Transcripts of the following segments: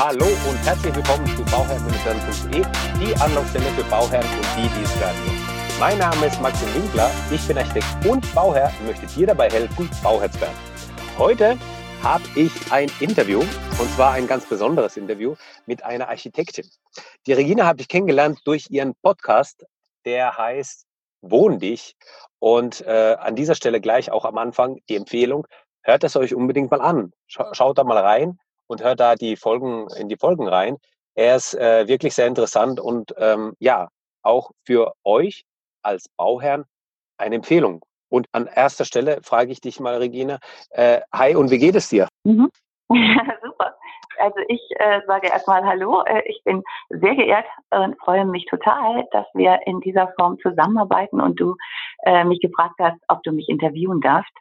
Hallo und herzlich willkommen zu bauherrn-werden.de, die Anlaufstelle für Bauherren und die, die es werden wollen. Mein Name ist Maxim Winkler, ich bin Architekt und Bauherr und möchte dir dabei helfen, Bauherr zu werden. Heute habe ich ein Interview und zwar ein ganz besonderes Interview mit einer Architektin. Die Regina habe ich kennengelernt durch ihren Podcast, der heißt Wohn dich. Und äh, an dieser Stelle gleich auch am Anfang die Empfehlung, hört es euch unbedingt mal an. Schaut da mal rein und hört da die Folgen in die Folgen rein. Er ist äh, wirklich sehr interessant und ähm, ja, auch für euch als Bauherrn eine Empfehlung. Und an erster Stelle frage ich dich mal, Regina, äh, hi und wie geht es dir? Mhm. Super. Also ich äh, sage erstmal Hallo. Äh, ich bin sehr geehrt und freue mich total, dass wir in dieser Form zusammenarbeiten und du äh, mich gefragt hast, ob du mich interviewen darfst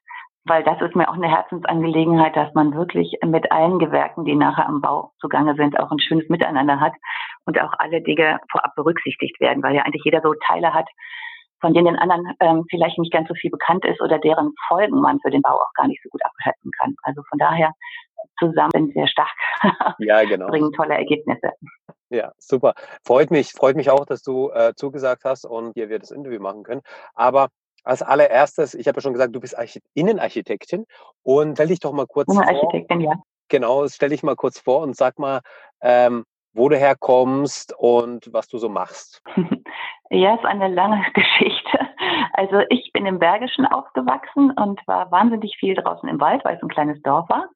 weil das ist mir auch eine Herzensangelegenheit, dass man wirklich mit allen Gewerken, die nachher am Bau zugange sind, auch ein schönes Miteinander hat und auch alle Dinge vorab berücksichtigt werden, weil ja eigentlich jeder so Teile hat, von denen den anderen ähm, vielleicht nicht ganz so viel bekannt ist oder deren Folgen man für den Bau auch gar nicht so gut abschätzen kann. Also von daher zusammen sind sehr stark, ja, genau. bringen tolle Ergebnisse. Ja, super. Freut mich, freut mich auch, dass du äh, zugesagt hast und hier wir das Interview machen können. Aber als allererstes, ich habe ja schon gesagt, du bist Archit Innenarchitektin und stell dich doch mal kurz Innenarchitektin, vor. ja. Genau, stell dich mal kurz vor und sag mal, ähm, wo du herkommst und was du so machst. Ja, ist eine lange Geschichte. Also ich bin im Bergischen aufgewachsen und war wahnsinnig viel draußen im Wald, weil es ein kleines Dorf war.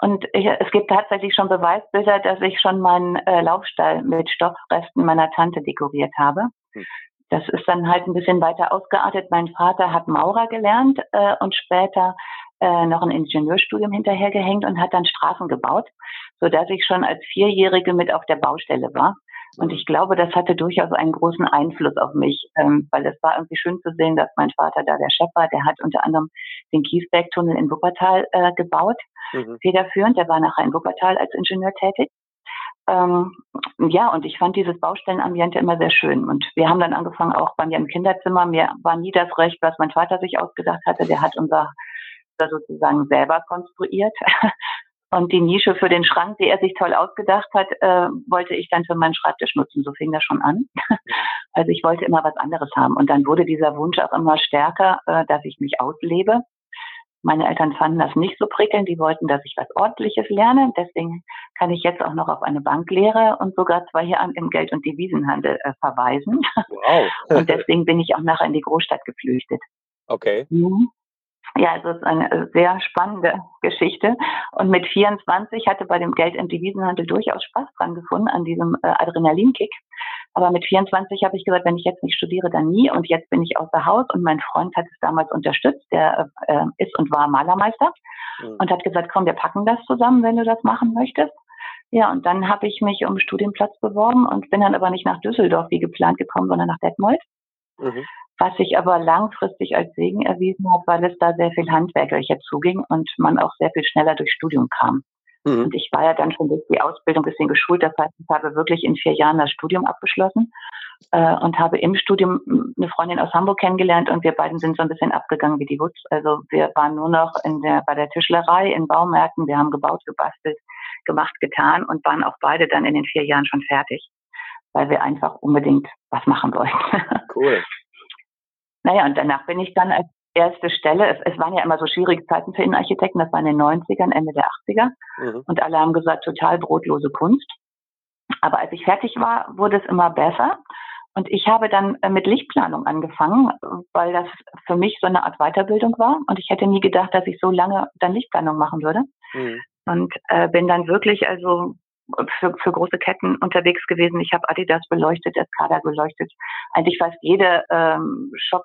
Und ich, es gibt tatsächlich schon Beweisbilder, dass ich schon meinen äh, Laufstall mit Stoffresten meiner Tante dekoriert habe. Hm. Das ist dann halt ein bisschen weiter ausgeartet. Mein Vater hat Maurer gelernt äh, und später äh, noch ein Ingenieurstudium hinterhergehängt und hat dann Straßen gebaut, so dass ich schon als Vierjährige mit auf der Baustelle war. Und ich glaube, das hatte durchaus einen großen Einfluss auf mich, ähm, weil es war irgendwie schön zu sehen, dass mein Vater da der Chef war. Der hat unter anderem den Kiesbergtunnel in Wuppertal äh, gebaut, mhm. federführend. Der war nachher in Wuppertal als Ingenieur tätig. Ähm, ja, und ich fand dieses Baustellenambiente immer sehr schön. Und wir haben dann angefangen, auch bei mir im Kinderzimmer, mir war nie das Recht, was mein Vater sich ausgedacht hatte. Der hat unser sozusagen selber konstruiert. Und die Nische für den Schrank, die er sich toll ausgedacht hat, äh, wollte ich dann für meinen Schreibtisch nutzen. So fing das schon an. Also ich wollte immer was anderes haben. Und dann wurde dieser Wunsch auch immer stärker, äh, dass ich mich auslebe. Meine Eltern fanden das nicht so prickelnd. Die wollten, dass ich was Ordentliches lerne. Deswegen kann ich jetzt auch noch auf eine Banklehre und sogar zwei Jahre im Geld- und Devisenhandel äh, verweisen. Wow. und deswegen bin ich auch nachher in die Großstadt geflüchtet. Okay. Mhm. Ja, also es ist eine äh, sehr spannende Geschichte. Und mit 24 hatte bei dem Geld- und Devisenhandel durchaus Spaß dran gefunden, an diesem äh, Adrenalinkick. Aber mit 24 habe ich gesagt, wenn ich jetzt nicht studiere, dann nie. Und jetzt bin ich außer Haus und mein Freund hat es damals unterstützt, der äh, ist und war Malermeister mhm. und hat gesagt, komm, wir packen das zusammen, wenn du das machen möchtest. Ja, und dann habe ich mich um Studienplatz beworben und bin dann aber nicht nach Düsseldorf wie geplant gekommen, sondern nach Detmold. Mhm. Was sich aber langfristig als Segen erwiesen hat, weil es da sehr viel handwerklicher zuging und man auch sehr viel schneller durch Studium kam. Mhm. Und ich war ja dann schon durch die Ausbildung ein bisschen geschult. Das heißt, ich habe wirklich in vier Jahren das Studium abgeschlossen äh, und habe im Studium eine Freundin aus Hamburg kennengelernt und wir beiden sind so ein bisschen abgegangen wie die Wutz. Also wir waren nur noch in der, bei der Tischlerei, in Baumärkten. Wir haben gebaut, gebastelt, gemacht, getan und waren auch beide dann in den vier Jahren schon fertig, weil wir einfach unbedingt was machen wollten. Cool. Naja, und danach bin ich dann als erste Stelle, es, es waren ja immer so schwierige Zeiten für Innenarchitekten, das war in den 90ern, Ende der 80er. Mhm. Und alle haben gesagt, total brotlose Kunst. Aber als ich fertig war, wurde es immer besser. Und ich habe dann äh, mit Lichtplanung angefangen, weil das für mich so eine Art Weiterbildung war. Und ich hätte nie gedacht, dass ich so lange dann Lichtplanung machen würde. Mhm. Und äh, bin dann wirklich also für, für große Ketten unterwegs gewesen. Ich habe Adidas beleuchtet, Escada beleuchtet, eigentlich fast jede ähm, Shop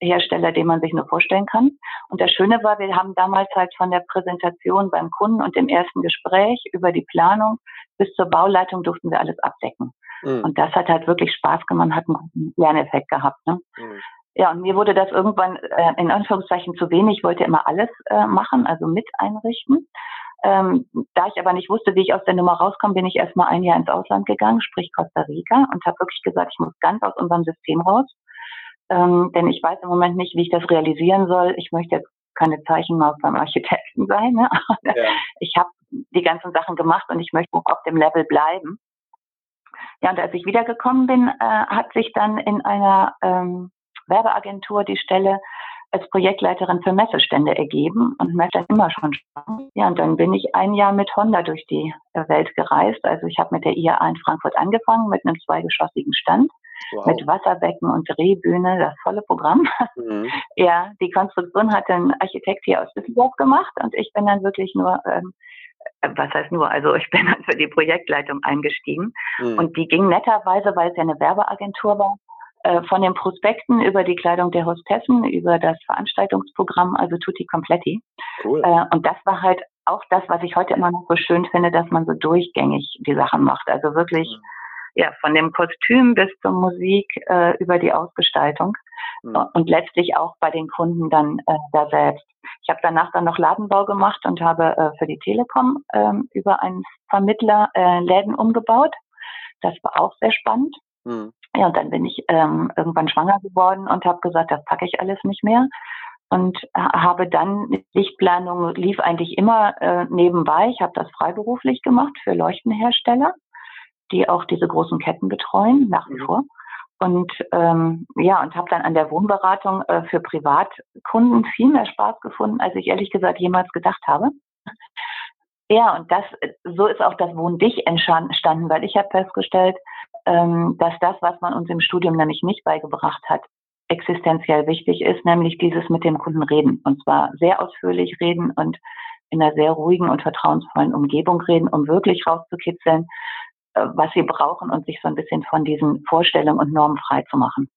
Hersteller, den man sich nur vorstellen kann. Und das Schöne war, wir haben damals halt von der Präsentation beim Kunden und dem ersten Gespräch über die Planung bis zur Bauleitung durften wir alles abdecken. Mhm. Und das hat halt wirklich Spaß gemacht, hat einen guten Lerneffekt gehabt. Ne? Mhm. Ja, und mir wurde das irgendwann äh, in Anführungszeichen zu wenig. Ich wollte immer alles äh, machen, also mit einrichten. Ähm, da ich aber nicht wusste, wie ich aus der Nummer rauskomme, bin ich erstmal ein Jahr ins Ausland gegangen, sprich Costa Rica, und habe wirklich gesagt, ich muss ganz aus unserem System raus ähm, denn ich weiß im Moment nicht, wie ich das realisieren soll. Ich möchte jetzt keine Zeichenmaus beim Architekten sein. Ne? Ja. Ich habe die ganzen Sachen gemacht und ich möchte auf dem Level bleiben. Ja, und als ich wiedergekommen bin, äh, hat sich dann in einer ähm, Werbeagentur die Stelle als Projektleiterin für Messestände ergeben und dann immer schon Spaß. Ja, und dann bin ich ein Jahr mit Honda durch die äh, Welt gereist. Also ich habe mit der IAA in Frankfurt angefangen, mit einem zweigeschossigen Stand, wow. mit Wasserbecken und Drehbühne, das volle Programm. Mhm. Ja, die Konstruktion hat ein Architekt hier aus Düsseldorf gemacht und ich bin dann wirklich nur ähm, äh, was heißt nur, also ich bin dann für die Projektleitung eingestiegen mhm. und die ging netterweise, weil es ja eine Werbeagentur war, von den Prospekten über die Kleidung der Hostessen, über das Veranstaltungsprogramm, also Tutti Completi. Cool. Äh, und das war halt auch das, was ich heute immer noch so schön finde, dass man so durchgängig die Sachen macht. Also wirklich, mhm. ja, von dem Kostüm bis zur Musik äh, über die Ausgestaltung mhm. und letztlich auch bei den Kunden dann äh, da selbst. Ich habe danach dann noch Ladenbau gemacht und habe äh, für die Telekom äh, über einen Vermittler äh, Läden umgebaut. Das war auch sehr spannend. Mhm. Ja, und dann bin ich ähm, irgendwann schwanger geworden und habe gesagt, das packe ich alles nicht mehr. Und äh, habe dann Lichtplanung lief eigentlich immer äh, nebenbei. Ich habe das freiberuflich gemacht für Leuchtenhersteller, die auch diese großen Ketten betreuen, nach wie mhm. vor. Und ähm, ja, und habe dann an der Wohnberatung äh, für Privatkunden viel mehr Spaß gefunden, als ich ehrlich gesagt jemals gedacht habe. Ja, und das, so ist auch das Wohn dich entstanden, weil ich habe festgestellt, dass das, was man uns im Studium nämlich nicht beigebracht hat, existenziell wichtig ist, nämlich dieses mit dem Kunden reden. Und zwar sehr ausführlich reden und in einer sehr ruhigen und vertrauensvollen Umgebung reden, um wirklich rauszukitzeln, äh, was sie brauchen und sich so ein bisschen von diesen Vorstellungen und Normen frei zu machen.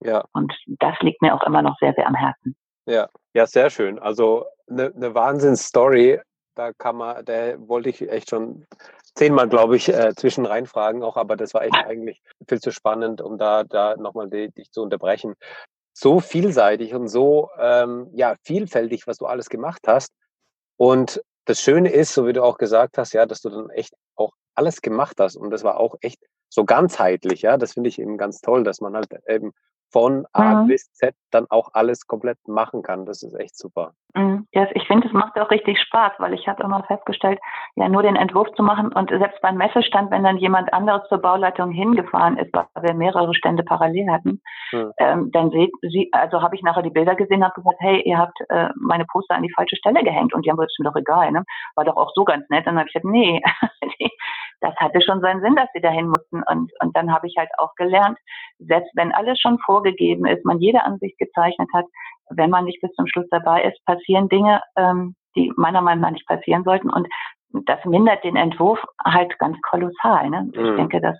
Ja. Und das liegt mir auch immer noch sehr, sehr am Herzen. Ja, ja, sehr schön. Also eine, eine Wahnsinnsstory. Da kann man, da wollte ich echt schon zehnmal, glaube ich, äh, zwischen reinfragen auch, aber das war echt eigentlich viel zu spannend, um da, da nochmal dich zu unterbrechen. So vielseitig und so ähm, ja, vielfältig, was du alles gemacht hast. Und das Schöne ist, so wie du auch gesagt hast, ja, dass du dann echt auch alles gemacht hast. Und das war auch echt so ganzheitlich, ja. Das finde ich eben ganz toll, dass man halt eben von A mhm. bis Z dann auch alles komplett machen kann. Das ist echt super. Mhm. Ja, ich finde, es macht auch richtig Spaß, weil ich habe immer festgestellt, ja, nur den Entwurf zu machen und selbst beim Messestand, wenn dann jemand anderes zur Bauleitung hingefahren ist, weil wir mehrere Stände parallel hatten, mhm. ähm, dann seht sie, also habe ich nachher die Bilder gesehen, habe gesagt, hey, ihr habt äh, meine Poster an die falsche Stelle gehängt und die haben gesagt, ist mir doch egal, ne? War doch auch so ganz nett. Dann habe ich gesagt, nee, das hatte schon seinen Sinn, dass sie dahin mussten. Und, und dann habe ich halt auch gelernt, selbst wenn alles schon vorgegeben ist, man jede Ansicht gezeichnet hat, wenn man nicht bis zum Schluss dabei ist, passieren Dinge, ähm, die meiner Meinung nach nicht passieren sollten. Und das mindert den Entwurf halt ganz kolossal. Ne? Ich mhm. denke, das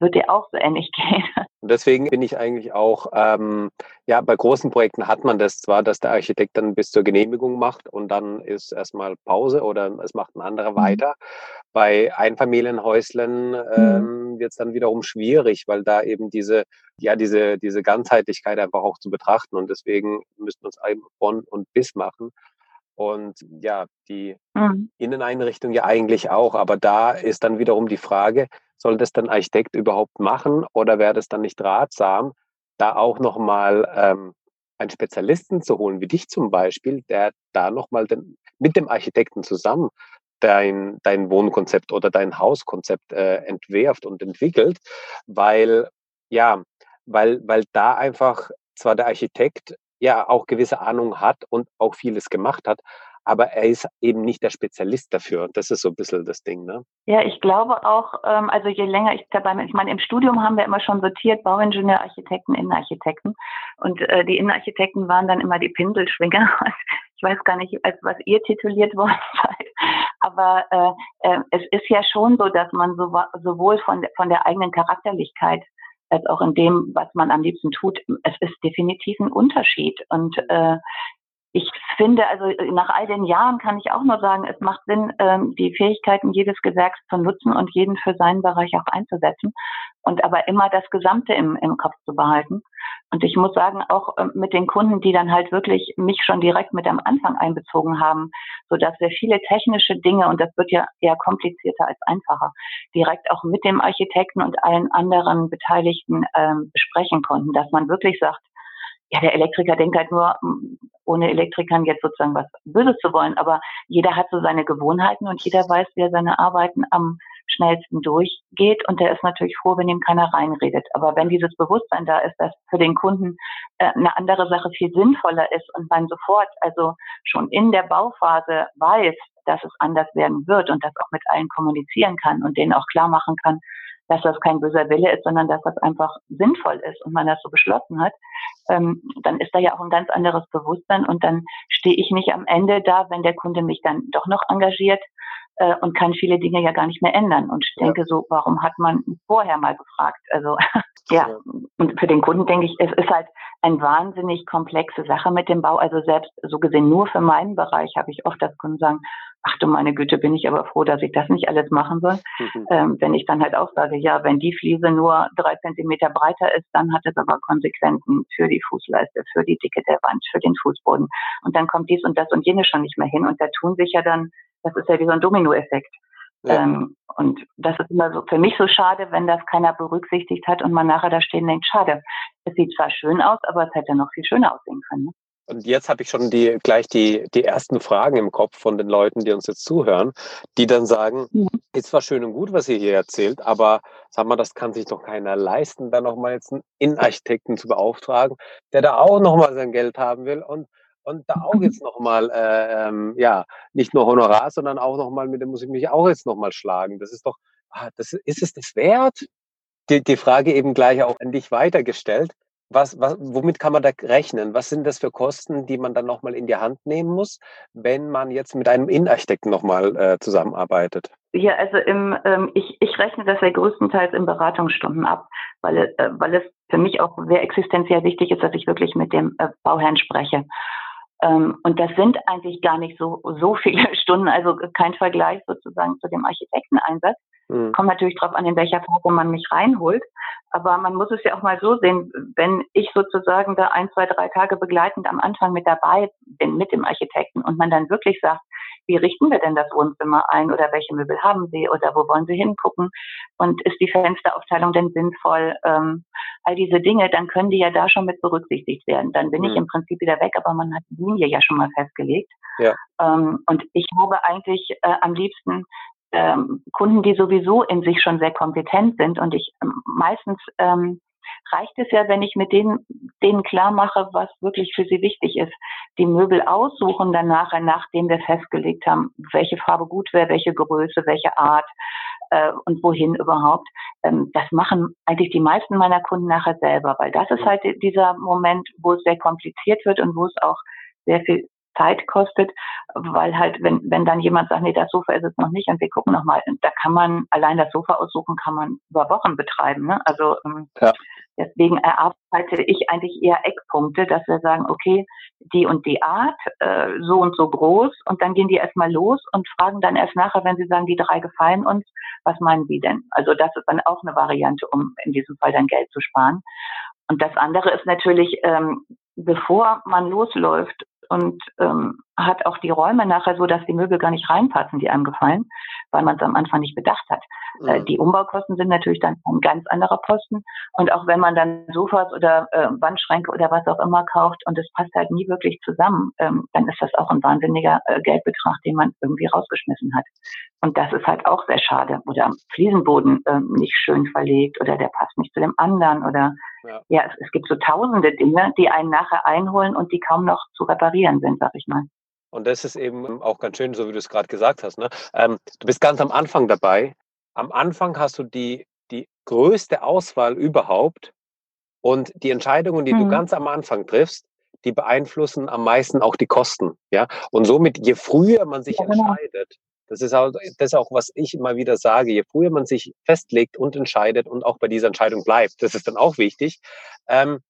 wird dir auch so ähnlich gehen. Und deswegen bin ich eigentlich auch, ähm, ja, bei großen Projekten hat man das zwar, dass der Architekt dann bis zur Genehmigung macht und dann ist erstmal Pause oder es macht ein anderer mhm. weiter. Bei Einfamilienhäuslern mhm. ähm, wird es dann wiederum schwierig, weil da eben diese, ja, diese, diese Ganzheitlichkeit einfach auch zu betrachten und deswegen müssen wir uns eben von und bis machen. Und ja, die mhm. Inneneinrichtung ja eigentlich auch, aber da ist dann wiederum die Frage, soll das dann Architekt überhaupt machen oder wäre das dann nicht ratsam, da auch nochmal ähm, einen Spezialisten zu holen, wie dich zum Beispiel, der da nochmal mit dem Architekten zusammen dein, dein Wohnkonzept oder dein Hauskonzept äh, entwerft und entwickelt, weil, ja, weil, weil da einfach zwar der Architekt ja auch gewisse Ahnung hat und auch vieles gemacht hat, aber er ist eben nicht der Spezialist dafür. Das ist so ein bisschen das Ding, ne? Ja, ich glaube auch, ähm, also je länger ich dabei bin, ich meine, im Studium haben wir immer schon sortiert, Bauingenieur, Architekten, Innenarchitekten. Und äh, die Innenarchitekten waren dann immer die Pinselschwinger. Ich weiß gar nicht, was ihr tituliert worden seid. Aber äh, äh, es ist ja schon so, dass man so, sowohl von, von der eigenen Charakterlichkeit als auch in dem, was man am liebsten tut, es ist definitiv ein Unterschied. Und äh, ich finde, also nach all den Jahren kann ich auch nur sagen, es macht Sinn, ähm, die Fähigkeiten jedes Gewerks zu nutzen und jeden für seinen Bereich auch einzusetzen und aber immer das Gesamte im, im Kopf zu behalten. Und ich muss sagen, auch ähm, mit den Kunden, die dann halt wirklich mich schon direkt mit am Anfang einbezogen haben, so dass wir viele technische Dinge, und das wird ja eher komplizierter als einfacher, direkt auch mit dem Architekten und allen anderen Beteiligten ähm, besprechen konnten, dass man wirklich sagt, ja, der Elektriker denkt halt nur, ohne Elektrikern jetzt sozusagen was Böses zu wollen, aber jeder hat so seine Gewohnheiten und jeder weiß, wie er seine Arbeiten am schnellsten durchgeht und der ist natürlich froh, wenn ihm keiner reinredet. Aber wenn dieses Bewusstsein da ist, dass für den Kunden äh, eine andere Sache viel sinnvoller ist und man sofort, also schon in der Bauphase weiß, dass es anders werden wird und das auch mit allen kommunizieren kann und denen auch klar machen kann, dass das kein böser Wille ist, sondern dass das einfach sinnvoll ist und man das so beschlossen hat, ähm, dann ist da ja auch ein ganz anderes Bewusstsein und dann stehe ich nicht am Ende da, wenn der Kunde mich dann doch noch engagiert äh, und kann viele Dinge ja gar nicht mehr ändern. Und ich denke ja. so, warum hat man vorher mal gefragt? Also ja, und für den Kunden denke ich, es ist halt eine wahnsinnig komplexe Sache mit dem Bau. Also selbst so gesehen nur für meinen Bereich habe ich oft das Kunden sagen, ach du meine Güte, bin ich aber froh, dass ich das nicht alles machen soll. Mhm. Ähm, wenn ich dann halt auch sage, ja, wenn die Fliese nur drei Zentimeter breiter ist, dann hat es aber Konsequenzen für die Fußleiste, für die Dicke der Wand, für den Fußboden. Und dann kommt dies und das und jenes schon nicht mehr hin. Und da tun sich ja dann, das ist ja wie so ein Dominoeffekt. Ja. Ähm, und das ist immer so für mich so schade, wenn das keiner berücksichtigt hat und man nachher da stehen denkt, schade. Es sieht zwar schön aus, aber es hätte noch viel schöner aussehen können. Ne? Und jetzt habe ich schon die, gleich die, die ersten Fragen im Kopf von den Leuten, die uns jetzt zuhören, die dann sagen, ja. ist zwar schön und gut, was ihr hier erzählt, aber sag mal, das kann sich doch keiner leisten, da nochmal jetzt einen Innenarchitekten zu beauftragen, der da auch nochmal sein Geld haben will und, und da auch jetzt nochmal, äh, ähm, ja, nicht nur Honorar, sondern auch nochmal, mit dem muss ich mich auch jetzt nochmal schlagen. Das ist doch, ah, das, ist es das wert? Die, die Frage eben gleich auch an dich weitergestellt was, was, womit kann man da rechnen? Was sind das für Kosten, die man dann nochmal in die Hand nehmen muss, wenn man jetzt mit einem Innenarchitekten nochmal äh, zusammenarbeitet? Ja, also im, ähm, ich, ich rechne das ja größtenteils in Beratungsstunden ab, weil, äh, weil es für mich auch sehr existenziell wichtig ist, dass ich wirklich mit dem äh, Bauherrn spreche. Ähm, und das sind eigentlich gar nicht so, so viele Stunden, also kein Vergleich sozusagen zu dem Architekteneinsatz. Mhm. Kommt natürlich darauf an, in welcher Form man mich reinholt. Aber man muss es ja auch mal so sehen, wenn ich sozusagen da ein, zwei, drei Tage begleitend am Anfang mit dabei bin, mit dem Architekten und man dann wirklich sagt, wie richten wir denn das Wohnzimmer ein oder welche Möbel haben Sie oder wo wollen Sie hingucken und ist die Fensteraufteilung denn sinnvoll? Ähm, all diese Dinge, dann können die ja da schon mit berücksichtigt werden. Dann bin mhm. ich im Prinzip wieder weg, aber man hat die Linie ja schon mal festgelegt. Ja. Ähm, und ich habe eigentlich äh, am liebsten ähm, Kunden, die sowieso in sich schon sehr kompetent sind. Und ich ähm, meistens ähm, reicht es ja, wenn ich mit denen, denen klar mache, was wirklich für sie wichtig ist. Die Möbel aussuchen dann nachher, nachdem wir festgelegt haben, welche Farbe gut wäre, welche Größe, welche Art äh, und wohin überhaupt. Ähm, das machen eigentlich die meisten meiner Kunden nachher selber, weil das ist halt dieser Moment, wo es sehr kompliziert wird und wo es auch sehr viel Zeit kostet, weil halt, wenn, wenn dann jemand sagt, nee, das Sofa ist es noch nicht und wir gucken nochmal, da kann man allein das Sofa aussuchen, kann man über Wochen betreiben. Ne? Also ähm, ja. Deswegen erarbeite ich eigentlich eher Eckpunkte, dass wir sagen, okay, die und die Art, äh, so und so groß und dann gehen die erstmal los und fragen dann erst nachher, wenn sie sagen, die drei gefallen uns, was meinen Sie denn? Also das ist dann auch eine Variante, um in diesem Fall dann Geld zu sparen. Und das andere ist natürlich, ähm, bevor man losläuft und ähm, hat auch die Räume nachher so, dass die Möbel gar nicht reinpassen, die einem gefallen, weil man es am Anfang nicht bedacht hat. Mhm. Äh, die Umbaukosten sind natürlich dann ein ganz anderer Posten. Und auch wenn man dann Sofas oder äh, Wandschränke oder was auch immer kauft und es passt halt nie wirklich zusammen, ähm, dann ist das auch ein wahnsinniger äh, Geldbetrag, den man irgendwie rausgeschmissen hat. Und das ist halt auch sehr schade. Oder Fliesenboden äh, nicht schön verlegt oder der passt nicht zu dem anderen oder ja, ja es, es, gibt so tausende Dinge, die einen nachher einholen und die kaum noch zu reparieren sind, sag ich mal. Und das ist eben auch ganz schön, so wie du es gerade gesagt hast. Ne? Ähm, du bist ganz am Anfang dabei. Am Anfang hast du die, die größte Auswahl überhaupt und die Entscheidungen, die mhm. du ganz am Anfang triffst, die beeinflussen am meisten auch die Kosten. Ja? Und somit, je früher man sich ja, genau. entscheidet, das ist, auch, das ist auch, was ich immer wieder sage. Je früher man sich festlegt und entscheidet und auch bei dieser Entscheidung bleibt, das ist dann auch wichtig. Ähm,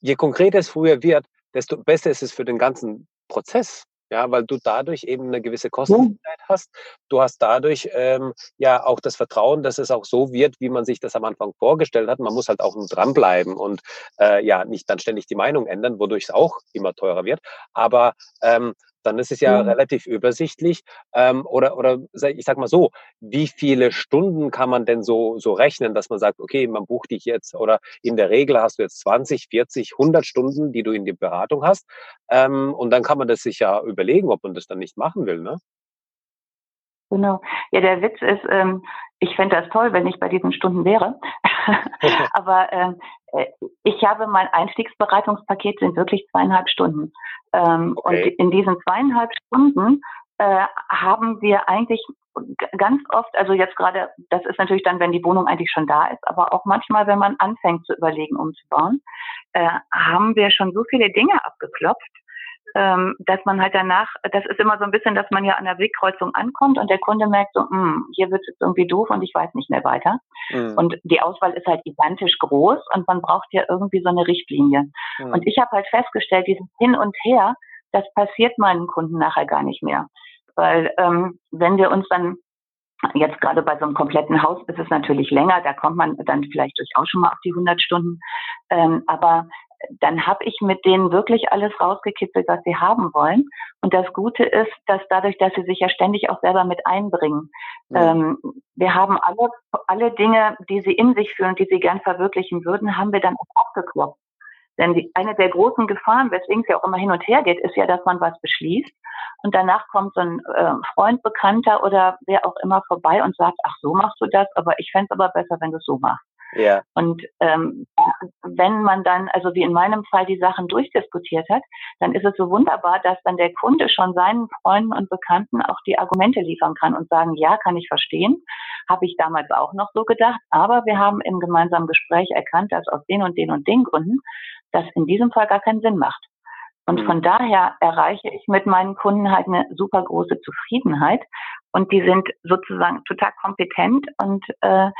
je konkreter es früher wird, desto besser ist es für den ganzen Prozess. Ja, weil du dadurch eben eine gewisse Kostensicherheit ja. hast. Du hast dadurch ähm, ja auch das Vertrauen, dass es auch so wird, wie man sich das am Anfang vorgestellt hat. Man muss halt auch nur dranbleiben und äh, ja nicht dann ständig die Meinung ändern, wodurch es auch immer teurer wird. Aber ähm, dann ist es ja mhm. relativ übersichtlich. Ähm, oder, oder ich sag mal so, wie viele Stunden kann man denn so, so rechnen, dass man sagt, okay, man bucht dich jetzt oder in der Regel hast du jetzt 20, 40, 100 Stunden, die du in die Beratung hast. Ähm, und dann kann man das sich ja überlegen, ob man das dann nicht machen will, ne? Genau. Ja, der Witz ist, ähm, ich fände das toll, wenn ich bei diesen Stunden wäre. Aber ähm, äh, ich habe mein Einstiegsbereitungspaket sind wirklich zweieinhalb Stunden. Ähm, okay. Und in diesen zweieinhalb Stunden äh, haben wir eigentlich ganz oft, also jetzt gerade, das ist natürlich dann, wenn die Wohnung eigentlich schon da ist, aber auch manchmal, wenn man anfängt zu überlegen, umzubauen, äh, haben wir schon so viele Dinge abgeklopft, ähm, dass man halt danach, das ist immer so ein bisschen, dass man ja an der Wegkreuzung ankommt und der Kunde merkt so, hm, hier wird es jetzt irgendwie doof und ich weiß nicht mehr weiter. Mhm. Und die Auswahl ist halt gigantisch groß und man braucht ja irgendwie so eine Richtlinie. Mhm. Und ich habe halt festgestellt, dieses Hin und Her, das passiert meinen Kunden nachher gar nicht mehr. Weil ähm, wenn wir uns dann Jetzt gerade bei so einem kompletten Haus ist es natürlich länger, da kommt man dann vielleicht durchaus schon mal auf die 100 Stunden. Ähm, aber dann habe ich mit denen wirklich alles rausgekitzelt, was sie haben wollen. Und das Gute ist, dass dadurch, dass sie sich ja ständig auch selber mit einbringen, ja. ähm, wir haben alle, alle Dinge, die sie in sich fühlen, die sie gern verwirklichen würden, haben wir dann auch abgeklopft. Denn die, eine der großen Gefahren, weswegen es ja auch immer hin und her geht, ist ja, dass man was beschließt und danach kommt so ein äh, Freund, Bekannter oder wer auch immer vorbei und sagt, ach so machst du das, aber ich fände es aber besser, wenn du es so machst. Ja. Und ähm, wenn man dann, also wie in meinem Fall, die Sachen durchdiskutiert hat, dann ist es so wunderbar, dass dann der Kunde schon seinen Freunden und Bekannten auch die Argumente liefern kann und sagen, ja, kann ich verstehen, habe ich damals auch noch so gedacht, aber wir haben im gemeinsamen Gespräch erkannt, dass aus den und den und den Gründen das in diesem Fall gar keinen Sinn macht. Und mhm. von daher erreiche ich mit meinen Kunden halt eine super große Zufriedenheit. Und die sind sozusagen total kompetent und äh,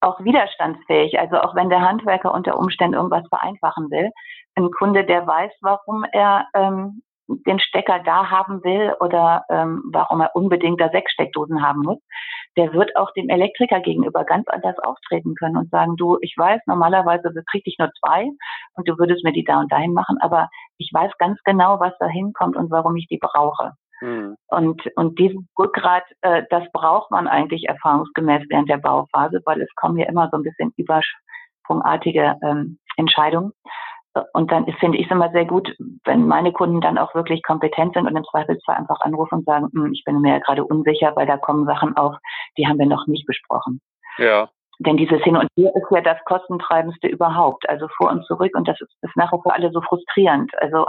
auch widerstandsfähig. Also auch wenn der Handwerker unter Umständen irgendwas vereinfachen will, ein Kunde, der weiß, warum er ähm, den Stecker da haben will oder ähm, warum er unbedingt da sechs Steckdosen haben muss, der wird auch dem Elektriker gegenüber ganz anders auftreten können und sagen, du, ich weiß, normalerweise krieg ich nur zwei und du würdest mir die da und dahin machen, aber ich weiß ganz genau, was da hinkommt und warum ich die brauche. Mhm. Und, und diesen Rückgrat, äh, das braucht man eigentlich erfahrungsgemäß während der Bauphase, weil es kommen ja immer so ein bisschen übersprungartige ähm, Entscheidungen. Und dann finde ich es immer sehr gut, wenn meine Kunden dann auch wirklich kompetent sind und im Zweifelsfall einfach anrufen und sagen, hm, ich bin mir ja gerade unsicher, weil da kommen Sachen auf, die haben wir noch nicht besprochen. Ja. Denn dieses Hin und Her ist ja das kostentreibendste überhaupt. Also vor und zurück und das ist, ist nachher für alle so frustrierend. Also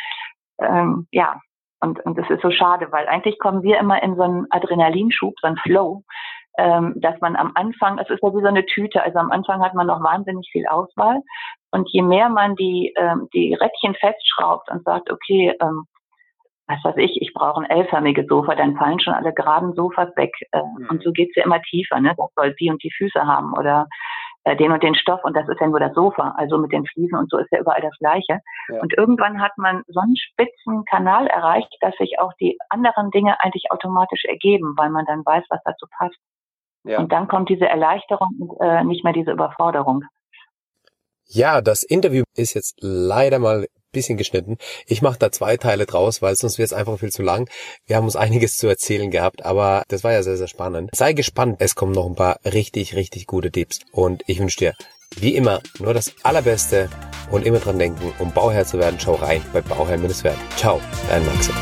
ähm, ja, und, und das ist so schade, weil eigentlich kommen wir immer in so einen Adrenalinschub, so einen Flow, ähm, dass man am Anfang, es ist ja wie so eine Tüte, also am Anfang hat man noch wahnsinnig viel Auswahl. Und je mehr man die, ähm, die Rädchen festschraubt und sagt, okay, ähm, was weiß ich, ich brauche ein L-förmiges Sofa, dann fallen schon alle geraden Sofas weg. Äh, mhm. Und so geht's ja immer tiefer, ne? Das soll die und die Füße haben oder äh, den und den Stoff und das ist ja nur das Sofa, also mit den Fliesen und so ist ja überall das Gleiche. Ja. Und irgendwann hat man so einen spitzen Kanal erreicht, dass sich auch die anderen Dinge eigentlich automatisch ergeben, weil man dann weiß, was dazu passt. Ja. Und dann kommt diese Erleichterung und äh, nicht mehr diese Überforderung. Ja, das Interview ist jetzt leider mal bisschen geschnitten. Ich mache da zwei Teile draus, weil sonst wird es einfach viel zu lang. Wir haben uns einiges zu erzählen gehabt, aber das war ja sehr, sehr spannend. Sei gespannt, es kommen noch ein paar richtig, richtig gute Tipps. Und ich wünsche dir, wie immer, nur das Allerbeste und immer dran denken, um Bauherr zu werden, schau rein bei Bauherr-Werden. Ciao, dein Maxim.